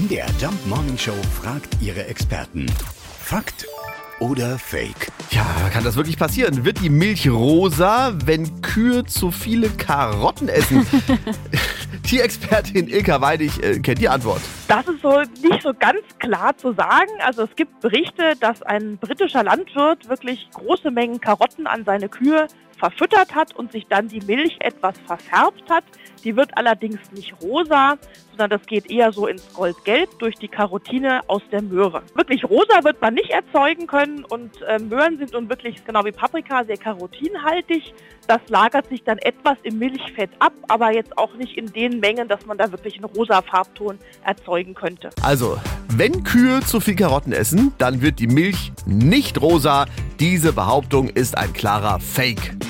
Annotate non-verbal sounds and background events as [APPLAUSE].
MDR Jump Morning Show fragt ihre Experten. Fakt oder Fake? Ja, kann das wirklich passieren? Wird die Milch rosa, wenn Kühe zu viele Karotten essen? [LAUGHS] Tierexpertin Ilka Weidig äh, kennt die Antwort. Das ist so nicht so ganz klar zu sagen. Also es gibt Berichte, dass ein britischer Landwirt wirklich große Mengen Karotten an seine Kühe verfüttert hat und sich dann die Milch etwas verfärbt hat. Die wird allerdings nicht rosa, sondern das geht eher so ins Goldgelb durch die Karotine aus der Möhre. Wirklich rosa wird man nicht erzeugen können und äh, Möhren sind nun wirklich genau wie Paprika sehr karotinhaltig. Das lagert sich dann etwas im Milchfett ab, aber jetzt auch nicht in den Mengen, dass man da wirklich einen rosa Farbton erzeugen könnte. Also, wenn Kühe zu viel Karotten essen, dann wird die Milch nicht rosa. Diese Behauptung ist ein klarer Fake.